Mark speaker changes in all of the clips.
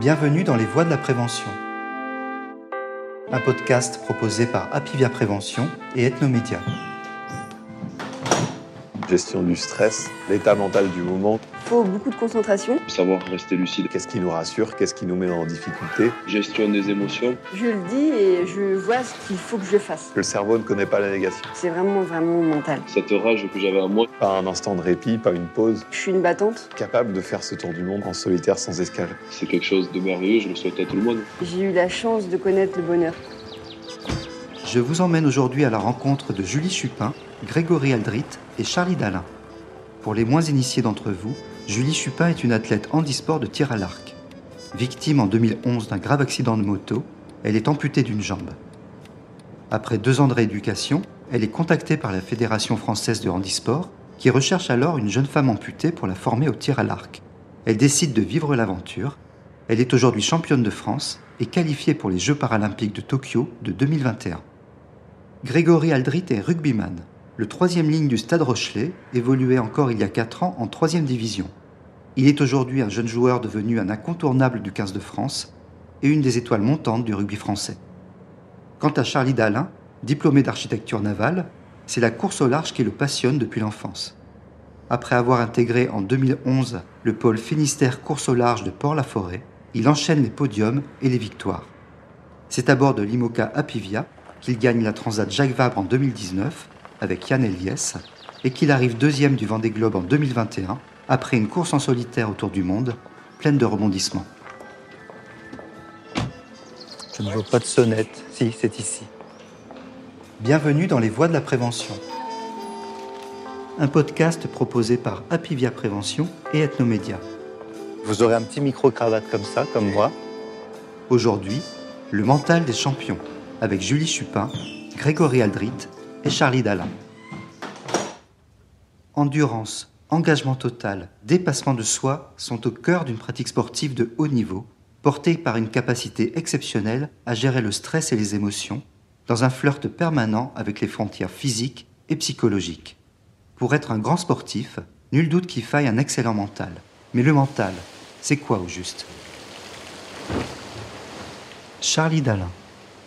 Speaker 1: Bienvenue dans les voies de la prévention. Un podcast proposé par Apivia Prévention et Ethnomédia
Speaker 2: gestion du stress, l'état mental du moment.
Speaker 3: Il faut beaucoup de concentration.
Speaker 4: Savoir rester lucide.
Speaker 2: Qu'est-ce qui nous rassure, qu'est-ce qui nous met en difficulté?
Speaker 4: Gestion des émotions.
Speaker 3: Je le dis et je vois ce qu'il faut que je fasse.
Speaker 2: Le cerveau ne connaît pas la négation.
Speaker 3: C'est vraiment, vraiment mental.
Speaker 4: Cette rage que j'avais en moi.
Speaker 2: Pas un instant de répit, pas une pause.
Speaker 3: Je suis une battante.
Speaker 2: Capable de faire ce tour du monde en solitaire sans escale.
Speaker 4: C'est quelque chose de merveilleux, je le souhaite à tout le monde.
Speaker 3: J'ai eu la chance de connaître le bonheur.
Speaker 1: Je vous emmène aujourd'hui à la rencontre de Julie Chupin, Grégory Aldrit et Charlie Dalin. Pour les moins initiés d'entre vous, Julie Chupin est une athlète handisport de tir à l'arc. Victime en 2011 d'un grave accident de moto, elle est amputée d'une jambe. Après deux ans de rééducation, elle est contactée par la Fédération française de handisport, qui recherche alors une jeune femme amputée pour la former au tir à l'arc. Elle décide de vivre l'aventure. Elle est aujourd'hui championne de France et qualifiée pour les Jeux paralympiques de Tokyo de 2021. Grégory Aldrit est rugbyman le troisième ligne du Stade Rochelet évoluait encore il y a 4 ans en troisième division. Il est aujourd'hui un jeune joueur devenu un incontournable du 15 de France et une des étoiles montantes du rugby français. Quant à Charlie Dalin, diplômé d'architecture navale, c'est la course au large qui le passionne depuis l'enfance. Après avoir intégré en 2011 le pôle Finistère course au large de Port-la-Forêt, il enchaîne les podiums et les victoires. C'est à bord de l'IMOCA Apivia qu'il gagne la Transat Jacques Vabre en 2019 avec Yann Eliès et qu'il arrive deuxième du Vendée Globe en 2021 après une course en solitaire autour du monde pleine de rebondissements. Je ne vois pas de sonnette. Si, c'est ici. Bienvenue dans les voies de la prévention. Un podcast proposé par Apivia Prévention et Ethnomédia. Vous aurez un petit micro-cravate comme ça, comme moi. Aujourd'hui, le mental des champions, avec Julie Chupin, Grégory Aldrit et Charlie Dalin. Endurance, engagement total, dépassement de soi sont au cœur d'une pratique sportive de haut niveau, portée par une capacité exceptionnelle à gérer le stress et les émotions, dans un flirt permanent avec les frontières physiques et psychologiques. Pour être un grand sportif, nul doute qu'il faille un excellent mental. Mais le mental, c'est quoi au juste? Charlie Dalin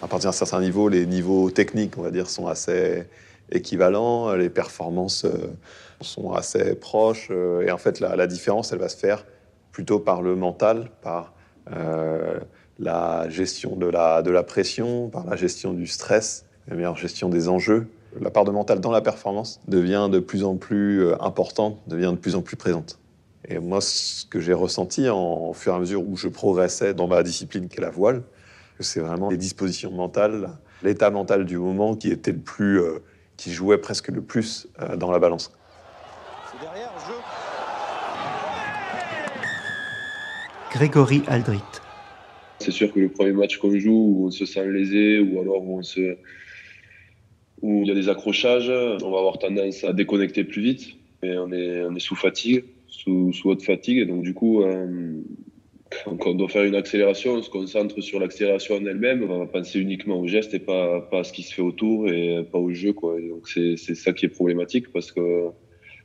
Speaker 2: à partir d'un certain niveau, les niveaux techniques, on va dire, sont assez équivalents, les performances euh, sont assez proches, euh, et en fait, la, différence, elle va se faire plutôt par le mental, par euh, la gestion de la, de la pression, par la gestion du stress, la meilleure gestion des enjeux. La part de mental dans la performance devient de plus en plus importante, devient de plus en plus présente. Et moi, ce que j'ai ressenti en, au fur et à mesure où je progressais dans ma discipline qui est la voile, c'est vraiment les dispositions mentales, l'état mental du moment qui était le plus, qui jouait presque le plus euh, dans la balance.
Speaker 1: Grégory Aldrit.
Speaker 4: C'est sûr que le premier match qu'on joue, où on se sent lésé, ou alors où on se, où il y a des accrochages, on va avoir tendance à déconnecter plus vite. Et on est, on est sous fatigue, sous, sous haute fatigue, et donc du coup, euh, quand on doit faire une accélération, on se concentre sur l'accélération en elle-même, on va penser uniquement au geste et pas, pas à ce qui se fait autour et pas au jeu. Quoi. donc c'est ça qui est problématique parce que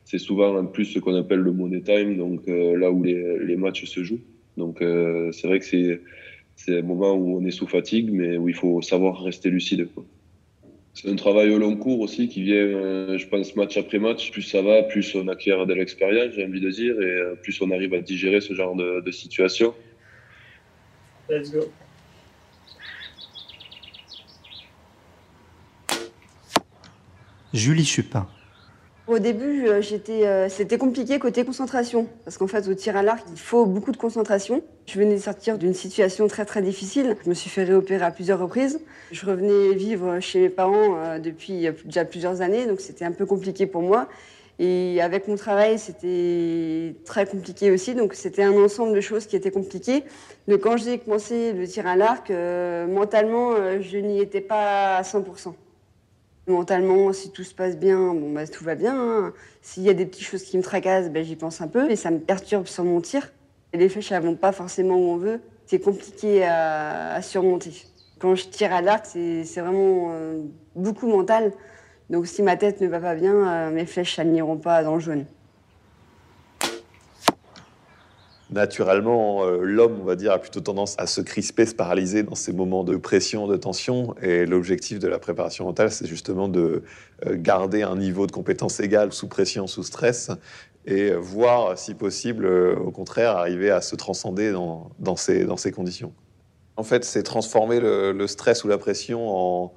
Speaker 4: c'est souvent en plus ce qu'on appelle le money time, donc euh, là où les, les, matchs se jouent. Donc euh, c'est vrai que c'est un moment où on est sous fatigue, mais où il faut savoir rester lucide. Quoi. C'est un travail au long cours aussi qui vient, euh, je pense, match après match. Plus ça va, plus on acquiert de l'expérience, j'ai envie de dire, et euh, plus on arrive à digérer ce genre de, de situation. Let's go.
Speaker 1: Julie Chupin.
Speaker 3: Au début, euh, euh, c'était compliqué côté concentration, parce qu'en fait, au tir à l'arc, il faut beaucoup de concentration. Je venais de sortir d'une situation très très difficile. Je me suis fait réopérer à plusieurs reprises. Je revenais vivre chez mes parents euh, depuis déjà plusieurs années, donc c'était un peu compliqué pour moi. Et avec mon travail, c'était très compliqué aussi, donc c'était un ensemble de choses qui étaient compliquées. Donc quand j'ai commencé le tir à l'arc, mentalement, je n'y étais pas à 100%. Mentalement, si tout se passe bien, bon, bah, tout va bien. Hein. S'il y a des petites choses qui me tracassent, bah, j'y pense un peu et ça me perturbe sur mon tir. Et les flèches, elles vont pas forcément où on veut. C'est compliqué à, surmonter. Quand je tire à l'arc, c'est vraiment euh, beaucoup mental. Donc si ma tête ne va pas bien, euh, mes flèches, elles n'iront pas dans le jaune.
Speaker 2: Naturellement, euh, l'homme, on va dire, a plutôt tendance à se crisper, se paralyser dans ces moments de pression, de tension. Et l'objectif de la préparation mentale, c'est justement de euh, garder un niveau de compétence égal sous pression, sous stress, et voir, si possible, euh, au contraire, arriver à se transcender dans, ces, conditions. En fait, c'est transformer le, stress ou la pression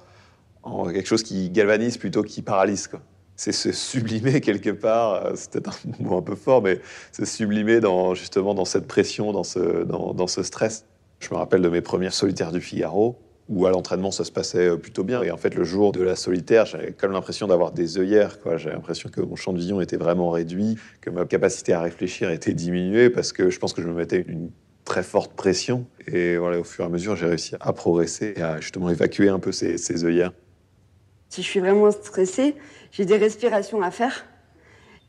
Speaker 2: en, quelque chose qui galvanise plutôt qui paralyse. C'est se sublimer quelque part, euh, c'est peut-être un mot un peu fort, mais se sublimer dans, justement dans cette pression, dans ce, stress. Je me rappelle de mes premières solitaires du Figaro, où à l'entraînement ça se passait euh, plutôt bien. Et en fait, le jour de la solitaire, j'avais comme l'impression d'avoir des œillères. J'avais l'impression que mon champ de vision était vraiment réduit, que ma capacité à réfléchir était diminuée, parce que je pense que je me mettais une très forte pression. Et voilà, au fur et à mesure, j'ai réussi à progresser et à justement évacuer un peu ces œillères.
Speaker 3: Si je suis vraiment stressée, j'ai des respirations à faire.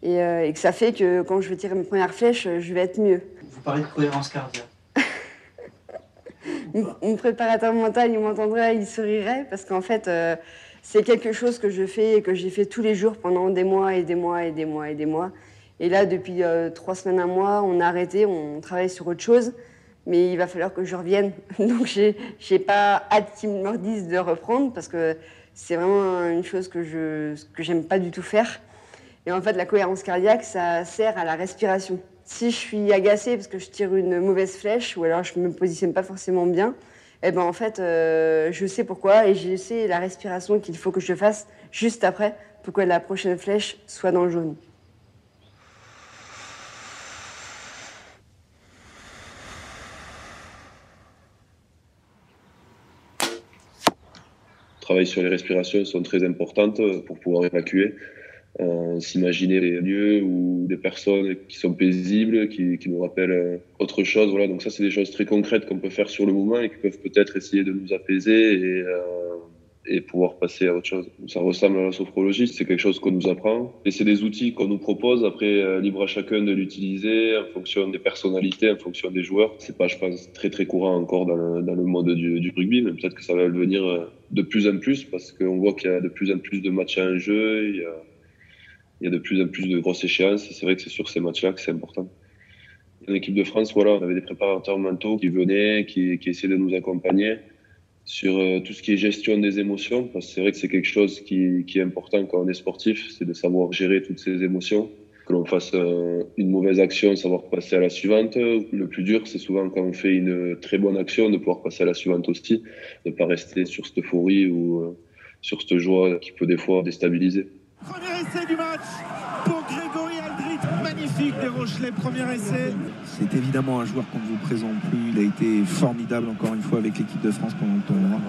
Speaker 3: Euh, et, que ça fait que quand je vais tirer mes premières flèches, je vais être mieux.
Speaker 1: Vous parlez de cohérence cardiaque.
Speaker 3: mon, préparateur mental, il m'entendrait, il sourirait, parce qu'en fait, euh, c'est quelque chose que je fais et que j'ai fait tous les jours pendant des mois et des mois et des mois et des mois. Et là, depuis euh, trois semaines, un mois, on a arrêté, on travaille sur autre chose, mais il va falloir que je revienne. Donc, j'ai pas hâte qu'ils me disent de reprendre, parce que c'est vraiment une chose que je que j'aime pas du tout faire. Et en fait, la cohérence cardiaque, ça sert à la respiration. Si je suis agacée parce que je tire une mauvaise flèche ou alors je me positionne pas forcément bien, eh ben en fait, euh, je sais pourquoi et je sais la respiration qu'il faut que je fasse juste après pour que la prochaine flèche soit dans le jaune.
Speaker 4: Sur les respirations sont très importantes pour pouvoir évacuer. Euh, s'imaginer des lieux ou des personnes qui sont paisibles, qui, nous rappellent euh, autre chose. Voilà, donc ça, c'est des choses très concrètes qu'on peut faire sur le moment et qui peuvent peut-être essayer de nous apaiser euh, et pouvoir passer à autre chose. Ça ressemble à la sophrologie, c'est quelque chose qu'on nous apprend. Et c'est des outils qu'on nous propose, après euh, libre à chacun de l'utiliser en fonction des personnalités, en fonction des joueurs. C'est pas, je pense, très très courant encore dans le, dans monde du, rugby, mais peut-être que ça va le devenir euh, de plus en plus parce qu'on voit qu'il y a de plus en plus de matchs en jeu, il y a, de plus en plus de grosses échéances et c'est vrai que c'est sur ces matchs-là que c'est important. En équipe de France, voilà, on avait des préparateurs mentaux qui venaient, qui essayaient de nous accompagner sur euh, tout ce qui est gestion des émotions, parce que c'est vrai que c'est quelque chose qui, qui, est important quand on est sportif, c'est de savoir gérer toutes ces émotions. Que l'on fasse euh, une mauvaise action, savoir passer à la suivante. Le plus dur, c'est souvent quand on fait une très bonne action, de pouvoir passer à la suivante aussi, de ne pas rester sur cette euphorie ou euh, sur cette joie qui peut des fois déstabiliser.
Speaker 5: Magnifique des Rochelais, premier essai.
Speaker 6: C'est évidemment un joueur qu'on ne vous présente plus. Il a été formidable encore une fois avec l'équipe de France pendant le tournoi.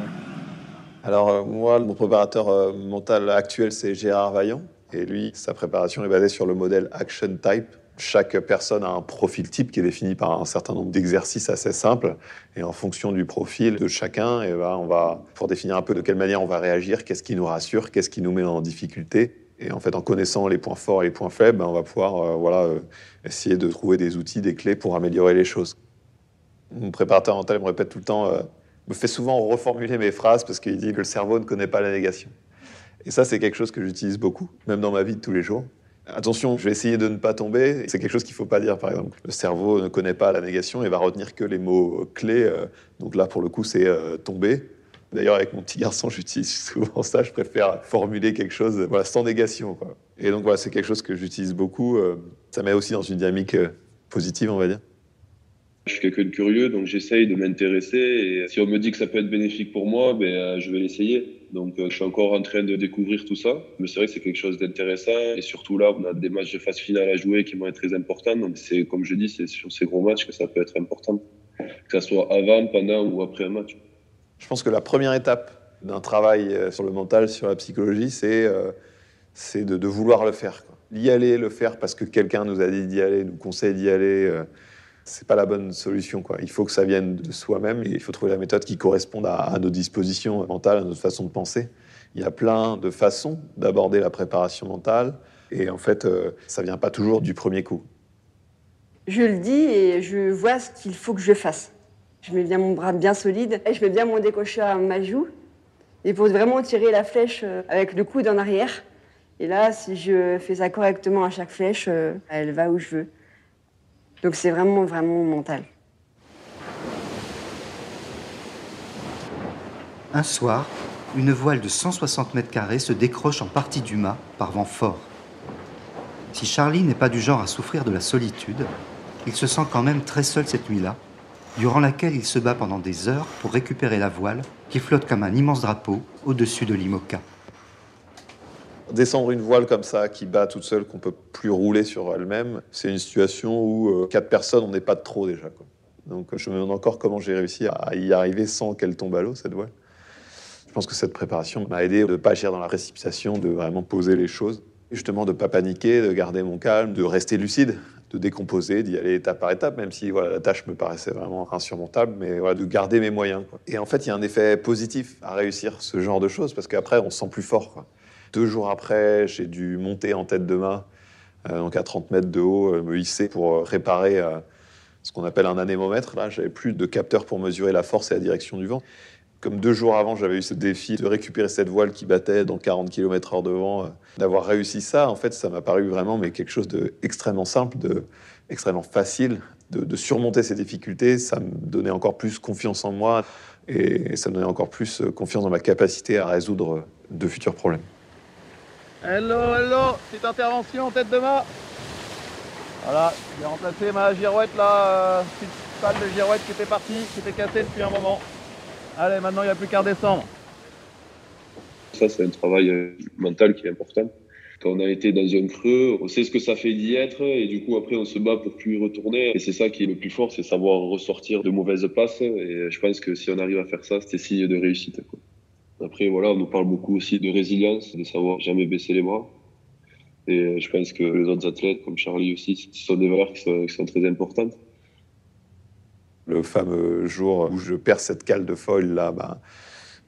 Speaker 2: Alors euh, moi, mon préparateur euh, mental actuel, c'est Gérard Vaillant. Et lui, sa préparation est basée sur le modèle Action Type. Chaque personne a un profil type qui est défini par un certain nombre d'exercices assez simples. Et en fonction du profil de chacun, et eh ben, on va, pour définir un peu de quelle manière on va réagir, qu'est-ce qui nous rassure, qu'est-ce qui nous met en difficulté, et en fait, en connaissant les points forts et les points faibles, ben, on va pouvoir euh, voilà, euh, essayer de trouver des outils, des clés pour améliorer les choses. Mon préparateur mental me répète tout le temps, euh, me fait souvent reformuler mes phrases parce qu'il dit que le cerveau ne connaît pas la négation. Et ça, c'est quelque chose que j'utilise beaucoup, même dans ma vie de tous les jours. Attention, je vais essayer de ne pas tomber. C'est quelque chose qu'il ne faut pas dire, par exemple. Le cerveau ne connaît pas la négation et va retenir que les mots clés. Donc là, pour le coup, c'est tomber. D'ailleurs, avec mon petit garçon, j'utilise souvent ça. Je préfère formuler quelque chose voilà, sans négation. Et donc, voilà, c'est quelque chose que j'utilise beaucoup. Euh, ça met aussi dans une dynamique euh, positive, on va dire.
Speaker 4: Je suis quelqu'un de curieux, donc j'essaye de m'intéresser. Et si on me dit que ça peut être bénéfique pour moi, ben, euh, je vais l'essayer. Donc, je suis encore en train de découvrir tout ça. Mais c'est vrai que c'est quelque chose d'intéressant. Et surtout là, on a des matchs de phase finale à jouer qui vont être très importants. Donc, c'est, comme je dis, c'est sur ces gros matchs que ça peut être important. Que ce soit avant, pendant ou après un match.
Speaker 2: Je pense que la première étape d'un travail euh, sur le mental, sur la psychologie, c'est euh, de, vouloir le faire. L'y aller, le faire parce que quelqu'un nous a dit d'y aller, nous conseille d'y aller, euh, c'est pas la bonne solution. Il faut que ça vienne de soi-même et il faut trouver la méthode qui corresponde à, à, nos dispositions mentales, à notre façon de penser. Il y a plein de façons d'aborder la préparation mentale et en fait, euh, ça vient pas toujours du premier coup.
Speaker 3: Je le dis et je vois ce qu'il faut que je fasse. Je mets bien mon bras bien solide et je mets bien mon décocheur à ma joue. Et pour vraiment tirer la flèche euh, avec le coude en arrière. Et là, si je fais ça correctement à chaque flèche, euh, elle va où je veux. Donc c'est vraiment, vraiment mental.
Speaker 1: Un soir, une voile de 160 mètres carrés se décroche en partie du mât par vent fort. Si Charlie n'est pas du genre à souffrir de la solitude, il se sent quand même très seul cette nuit-là, durant laquelle il se bat pendant des heures pour récupérer la voile qui flotte comme un immense drapeau au-dessus de l'Imoca.
Speaker 2: Descendre une voile comme ça, qui bat toute seule, qu'on peut plus rouler sur elle-même, c'est une situation où euh, quatre personnes, on n'est pas de trop déjà. Donc je me demande encore comment j'ai réussi à y arriver sans qu'elle tombe à l'eau, cette voile. Je pense que cette préparation m'a aidé de ne pas agir dans la précipitation, de vraiment poser les choses. Justement, de ne pas paniquer, de garder mon calme, de rester lucide, de décomposer, d'y aller étape par étape, même si voilà, la tâche me paraissait vraiment insurmontable, mais voilà, de garder mes moyens. Et en fait, il y a un effet positif à réussir ce genre de choses, parce qu'après, on se sent plus fort. Deux jours après, j'ai dû monter en tête de mât, euh, donc à 30 mètres de haut, euh, me hisser pour euh, réparer euh, ce qu'on appelle un anémomètre. Là, j'avais plus de capteur pour mesurer la force et la direction du vent. Comme deux jours avant, j'avais eu ce défi de récupérer cette voile qui battait dans 40 km/h de vent. euh, D'avoir réussi ça, en fait, ça m'a paru vraiment mais quelque chose d'extrêmement simple, de extrêmement facile. De, surmonter ces difficultés, ça me donnait encore plus confiance en moi et ça me donnait encore plus euh, confiance dans ma capacité à résoudre euh, de futurs problèmes.
Speaker 7: Hello, hello, petite intervention, tête de mât. Voilà, j'ai remplacé ma girouette là, euh, petite palle de girouette qui était partie, qui était cassée depuis un moment. Allez, maintenant il n'y a plus qu'à redescendre.
Speaker 4: Ça, c'est un travail euh, mental qui est important. Quand on a été dans un creux, on sait ce que ça fait d'y être et du coup après on se bat pour plus y retourner. Et c'est ça qui est le plus fort, c'est savoir ressortir de mauvaises passes. Et je pense que si on arrive à faire ça, c'est signe de réussite. Après voilà, on nous parle beaucoup aussi de résilience, de savoir jamais baisser les bras. Et je pense que les autres athlètes, comme Charlie aussi, ce sont des valeurs qui sont très importantes.
Speaker 2: Le fameux jour où je perds cette cale de foil là, bah,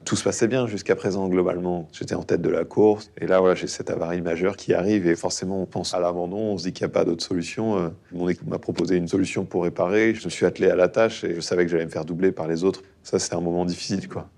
Speaker 2: tout se passait bien jusqu'à présent globalement. J'étais en tête de la course et là voilà, j'ai cette avarie majeure qui arrive et forcément on pense à l'abandon, on se dit qu'il n'y a pas d'autre solution. Euh, Mon équipe m'a proposé une solution pour réparer. Je me suis attelé à la tâche et je savais que j'allais me faire doubler par les autres. Ça c'était un moment difficile quoi.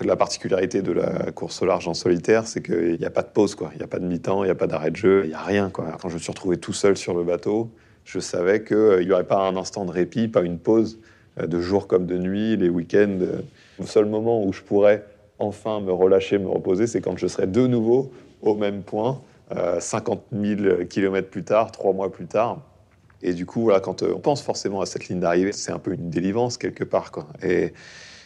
Speaker 2: La particularité de la course au large en solitaire, c'est qu'il n'y a pas de pause, quoi. Il n'y a pas de mi-temps, il n'y a pas d'arrêt de jeu, il n'y a rien, quoi. Quand je me suis retrouvé tout seul sur le bateau, je savais qu'il n'y aurait pas un instant de répit, pas une pause, euh, de jour comme de nuit, les week-ends. euh. Le seul moment où je pourrais enfin me relâcher, me reposer, c'est quand je serai de nouveau au même point, euh, 50 000 kilomètres plus tard, trois mois plus tard. Et du coup, voilà, quand euh, on pense forcément à cette ligne d'arrivée, c'est un peu une délivrance quelque part, quoi.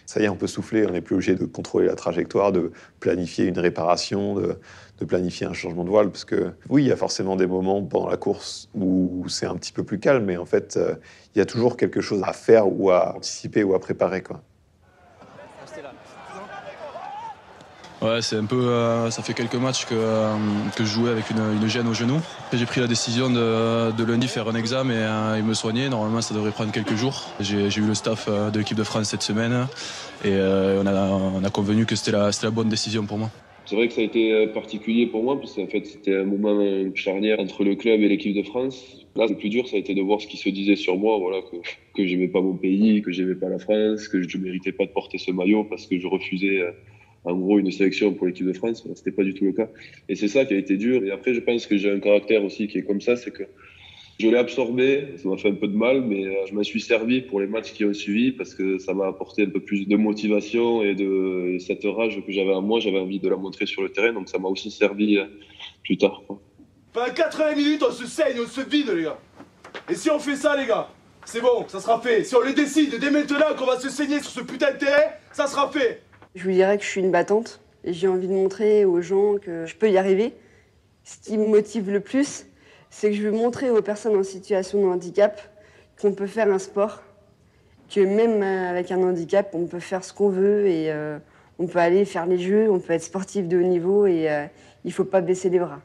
Speaker 2: Ça y est, on peut souffler, on n'est plus obligé de contrôler la trajectoire, de planifier une réparation, de, planifier un changement de voile, parce que oui, il y a forcément des moments pendant la course où c'est un petit peu plus calme, mais en fait, euh, il y a toujours quelque chose à faire ou à anticiper ou à préparer, quoi.
Speaker 8: Ouais, c'est un peu. euh, ça fait quelques matchs que, euh, que je jouais avec une, gêne au genou. J'ai pris la décision de, de lundi faire un examen et, euh, me soigner. Normalement, ça devrait prendre quelques jours. J'ai eu le staff euh, de l'équipe de France cette semaine et on, a, on a convenu que c'était la, la bonne décision pour moi.
Speaker 4: C'est vrai que ça a été particulier pour moi, parce qu'en fait, c'était un moment charnière entre le club et l'équipe de France. Là, le plus dur, ça a été de voir ce qui se disait sur moi, voilà, que, que j'aimais pas mon pays, que j'aimais pas la France, que je ne méritais pas de porter ce maillot parce que je refusais, en gros, une sélection pour l'équipe de France. C'était pas du tout le cas. Et c'est ça qui a été dur. Et après, je pense que j'ai un caractère aussi qui est comme ça, c'est que je l'ai absorbé, ça m'a fait un peu de mal, mais euh, je m'en suis servi pour les matchs qui ont suivi parce que ça m'a apporté un peu plus de motivation et de et cette rage que j'avais en moi, j'avais envie de la montrer sur le terrain, donc ça m'a aussi servi euh, plus tard.
Speaker 9: Pendant 80 minutes, on se saigne, on se vide, les gars. Et si on fait ça, les gars, c'est bon, ça sera fait. Si on les décide dès maintenant qu'on va se saigner sur ce putain de terrain, ça sera fait.
Speaker 3: Je vous dirais que je suis une battante et j'ai envie de montrer aux gens que je peux y arriver. Ce qui me motive le plus, c'est que je veux montrer aux personnes en situation de handicap qu'on peut faire un sport, que même avec un handicap, on peut faire ce qu'on veut et euh, on peut aller faire les jeux, on peut être sportif de haut niveau et euh, il ne faut pas baisser les bras.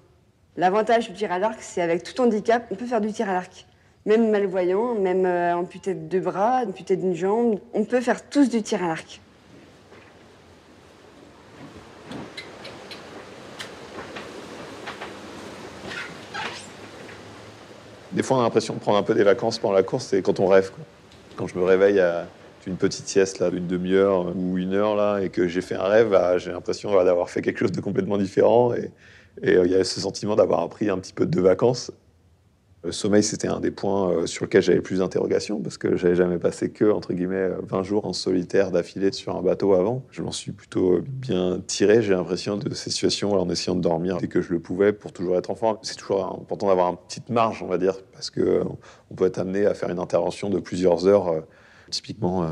Speaker 3: L'avantage du tir à l'arc, c'est avec tout handicap, on peut faire du tir à l'arc. Même malvoyant, même euh, amputé de deux bras, amputé d'une jambe, on peut faire tous du tir à l'arc.
Speaker 2: Des fois, on a l'impression de prendre un peu des vacances pendant la course, c'est quand on rêve. Quand je me réveille à une petite sieste là, d'une demi-heure ou une heure là, et que j'ai fait un rêve, bah, j'ai l'impression d'avoir fait quelque chose de complètement différent. Et et, euh, il y a ce sentiment d'avoir pris un petit peu de vacances. Le sommeil, c'était un des points euh, sur lesquels j'avais plus d'interrogations parce que j'avais jamais passé que, entre guillemets, 20 jours en solitaire d'affilée sur un bateau avant. Je m'en suis plutôt bien tiré, j'ai l'impression, de ces situations en essayant de dormir dès que je le pouvais pour toujours être en forme. C'est toujours important d'avoir une petite marge, on va dire, parce que on peut être amené à faire une intervention de plusieurs heures. Euh, typiquement, euh,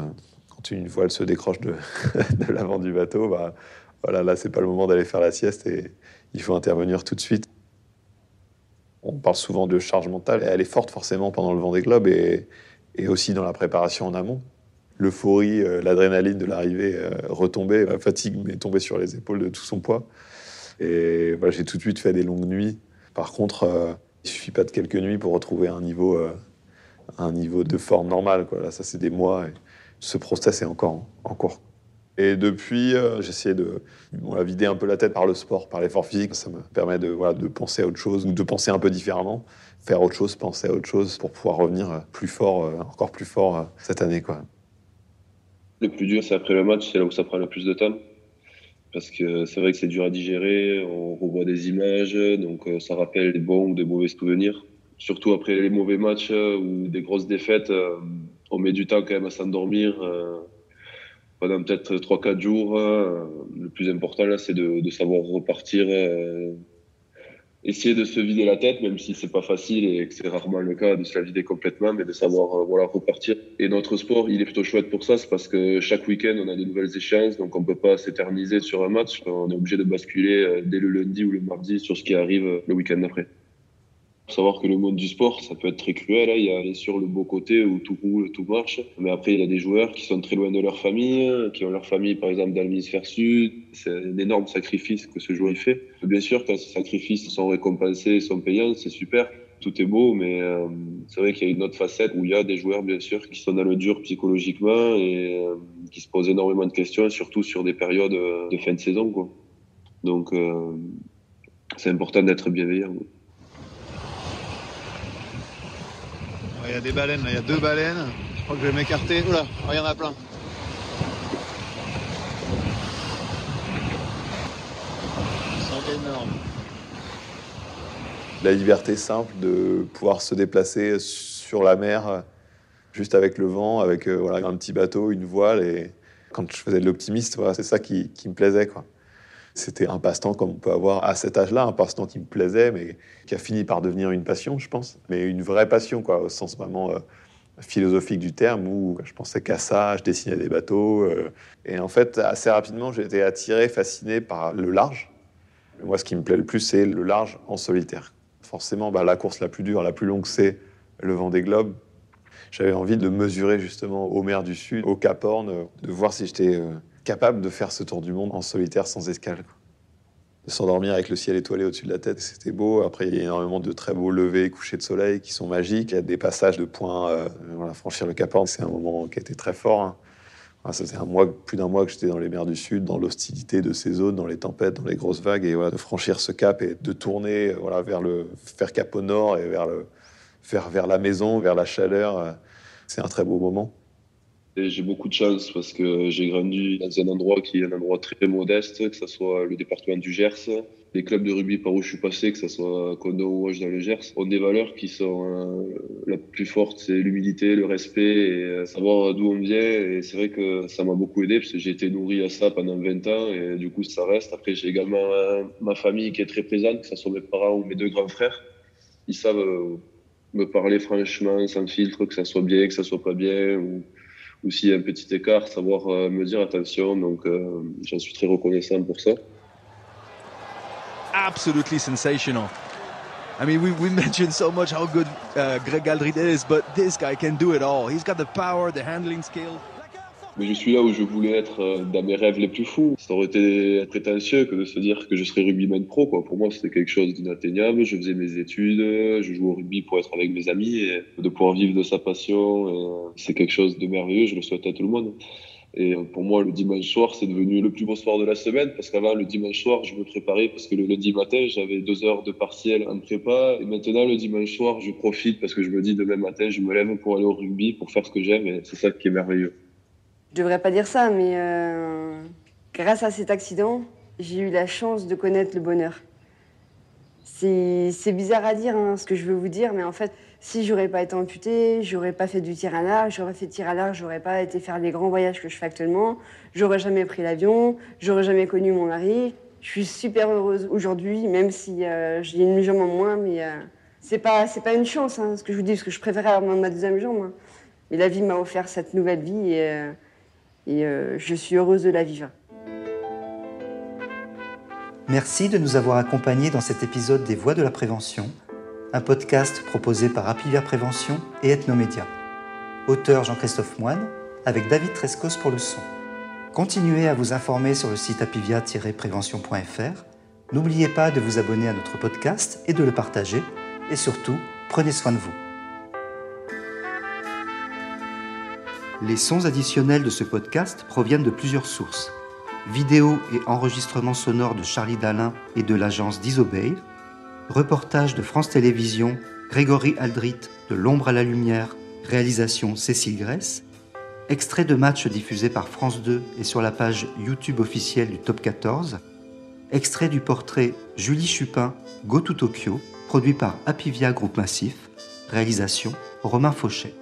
Speaker 2: quand une voile se décroche de, de l'avant du bateau, bah, voilà, là, c'est pas le moment d'aller faire la sieste et il faut intervenir tout de suite. On parle souvent de charge mentale. Elle est forte forcément pendant le vent des globes et, et aussi dans la préparation en amont. L'euphorie, euh, l'adrénaline de l'arrivée euh, retombée, la fatigue m'est tombée sur les épaules de tout son poids. Et voilà, j'ai tout de suite fait des longues nuits. Par contre, euh, il suffit pas de quelques nuits pour retrouver un niveau, euh, un niveau de forme normale. Quoi. Là, ça, c'est des mois. Et ce process est encore en cours. Et depuis, euh, j'essaie de vider un peu la tête par le sport, par l'effort physique. Ça me permet de, penser à autre chose, ou de penser un peu différemment, faire autre chose, penser à autre chose, pour pouvoir revenir euh, plus fort, euh, encore plus fort euh, cette année. Quoi.
Speaker 4: Le plus dur, c'est après le match, c'est là où ça prend le plus de temps. Parce que c'est vrai que c'est dur à digérer, on revoit des images, donc ça rappelle des bons ou des mauvais souvenirs. Surtout après les mauvais matchs ou des grosses défaites, on met du temps quand même à s'endormir. Pendant peut-être 3-4 jours, euh, le plus important là, c'est de, de savoir repartir, euh, essayer de se vider la tête, même si c'est pas facile et que c'est rarement le cas de se la vider complètement, mais de savoir euh, voilà repartir. Et notre sport, il est plutôt chouette pour ça, c'est parce que chaque week-end on a des nouvelles échéances, donc on peut pas s'éterniser sur un match. On est obligé de basculer dès le lundi ou le mardi sur ce qui arrive le week-end d'après. Savoir que le monde du sport, ça peut être très cruel. Hein. Il y a aller sur le beau côté où tout roule, tout marche. Mais après, il y a des joueurs qui sont très loin de leur famille, qui ont leur famille, par exemple, dans l'hémisphère sud. C'est un énorme sacrifice que ce joueur fait. Bien sûr, quand ces sacrifices sont récompensés, sont payants, c'est super. Tout est beau, mais euh, c'est vrai qu'il y a une autre facette où il y a des joueurs, bien sûr, qui sont dans le dur psychologiquement et euh, qui se posent énormément de questions, surtout sur des périodes euh, de fin de saison. Quoi. Donc, c'est important d'être bienveillant.
Speaker 7: Il y a des baleines, il y a deux baleines. Je crois que je vais m'écarter. Oula, oh, il y en a plein. Ils sont énormes.
Speaker 2: La liberté simple de pouvoir se déplacer sur la mer juste avec le vent, avec euh, voilà, un petit bateau, une voile. Et quand je faisais de l'optimiste, c'est ça qui, qui me plaisait. quoi. C'était un passe-temps comme on peut avoir à cet âge-là, un passe-temps qui me plaisait, mais qui a fini par devenir une passion, je pense. Mais une vraie passion, quoi, au sens vraiment euh, philosophique du terme, où je pensais qu'à ça, je dessinais des bateaux. euh, et en fait, assez rapidement, j'ai été attiré, fasciné par le large. Moi, ce qui me plaît le plus, c'est le large en solitaire. Forcément, bah, la course la plus dure, la plus longue, c'est le vent des globes. J'avais envie de mesurer justement aux mers du Sud, au Cap Horn, euh, de voir si j'étais capable de faire ce tour du monde en solitaire sans escale. De s'endormir avec le ciel étoilé au-dessus de la tête, c'était beau. Après, il y a énormément de très beaux levées, couchers de soleil qui sont magiques. Il y a des passages de points. euh, franchir le Cap Horn, c'est un moment qui a été très fort. hein. Ça faisait un mois, plus d'un mois que j'étais dans les mers du Sud, dans l'hostilité de ces zones, dans les tempêtes, dans les grosses vagues, et voilà, de franchir ce cap et de tourner euh, voilà, vers le faire cap au nord et vers, le, vers la maison, vers la chaleur, euh, c'est un très beau moment.
Speaker 4: J'ai beaucoup de chance parce que j'ai grandi dans un endroit qui est un endroit très modeste, que ce soit le département du Gers. Les clubs de rugby par où je suis passé, que ce soit Condon ou Hoche dans le Gers, ont des valeurs qui sont euh, la plus forte, c'est l'humilité, le respect et euh, savoir d'où on vient. Et c'est vrai que ça m'a beaucoup aidé parce que j'ai été nourri à ça pendant 20 ans et du coup ça reste. Après j'ai également euh, ma famille qui est très présente, que ce soit mes parents ou mes deux grands frères. Ils savent me parler franchement, sans filtre, que ça soit bien, que ça soit pas bien ou s'il y a un petit écart, savoir euh, me dire attention. Donc, euh, j'en suis très reconnaissant pour ça.
Speaker 10: absolutely sensational. I mean, we, we mentioned so much how good uh, Greg Aldrit is, but this guy can do it all. He's got the power, the handling skill.
Speaker 4: Mais je suis là où je voulais être euh, dans mes rêves les plus fous. Ça aurait été prétentieux que de se dire que je serais rugbyman pro. Quoi. Pour moi, c'était quelque chose d'inatteignable. Je faisais mes études, je jouais au rugby pour être avec mes amis et de pouvoir vivre de sa passion. euh, C'est quelque chose de merveilleux. Je le souhaite à tout le monde. Et euh, pour moi, le dimanche soir, c'est devenu le plus beau soir de la semaine parce qu'avant, le dimanche soir, je me préparais parce que le lundi matin, j'avais deux heures de partiel en prépa. Et maintenant, le dimanche soir, je profite parce que je me dis demain matin, je me lève pour aller au rugby, pour faire ce que j'aime. Et c'est ça qui est merveilleux.
Speaker 3: Je devrais pas dire ça, mais euh, grâce à cet accident, j'ai eu la chance de connaître le bonheur. C'est bizarre à dire hein, ce que je veux vous dire, mais en fait, si j'aurais pas été amputée, j'aurais pas fait du tir à l'arc, j'aurais fait tir à l'arc, j'aurais pas été faire les grands voyages que je fais actuellement, j'aurais jamais pris l'avion, j'aurais jamais connu mon mari. Je suis super heureuse aujourd'hui, même si euh, j'ai une jambe en moins, mais euh, c'est pas pas une chance, hein, ce que je vous dis, parce que je préférais avoir ma deuxième jambe. hein. Mais la vie m'a offert cette nouvelle vie euh, et euh, je suis heureuse de la vivre.
Speaker 1: Merci de nous avoir accompagnés dans cet épisode des Voix de la Prévention, un podcast proposé par Apivia Prévention et Ethnomédia. Auteur Jean-Christophe Moine, avec David Trescos pour le son. Continuez à vous informer sur le site apivia-prévention.fr. N'oubliez pas de vous abonner à notre podcast et de le partager. Et surtout, prenez soin de vous. Les sons additionnels de ce podcast proviennent de plusieurs sources. Vidéos et enregistrements sonores de Charlie Dalin et de l'agence Disobey, reportage de France Télévisions, Grégory Aldrit de L'ombre à la lumière, réalisation Cécile Grèce, extrait de matchs diffusés par France 2 et sur la page YouTube officielle du Top 14, extrait du portrait Julie Chupin, Go to Tokyo, produit par Apivia Groupe Massif, réalisation Romain Fauchet.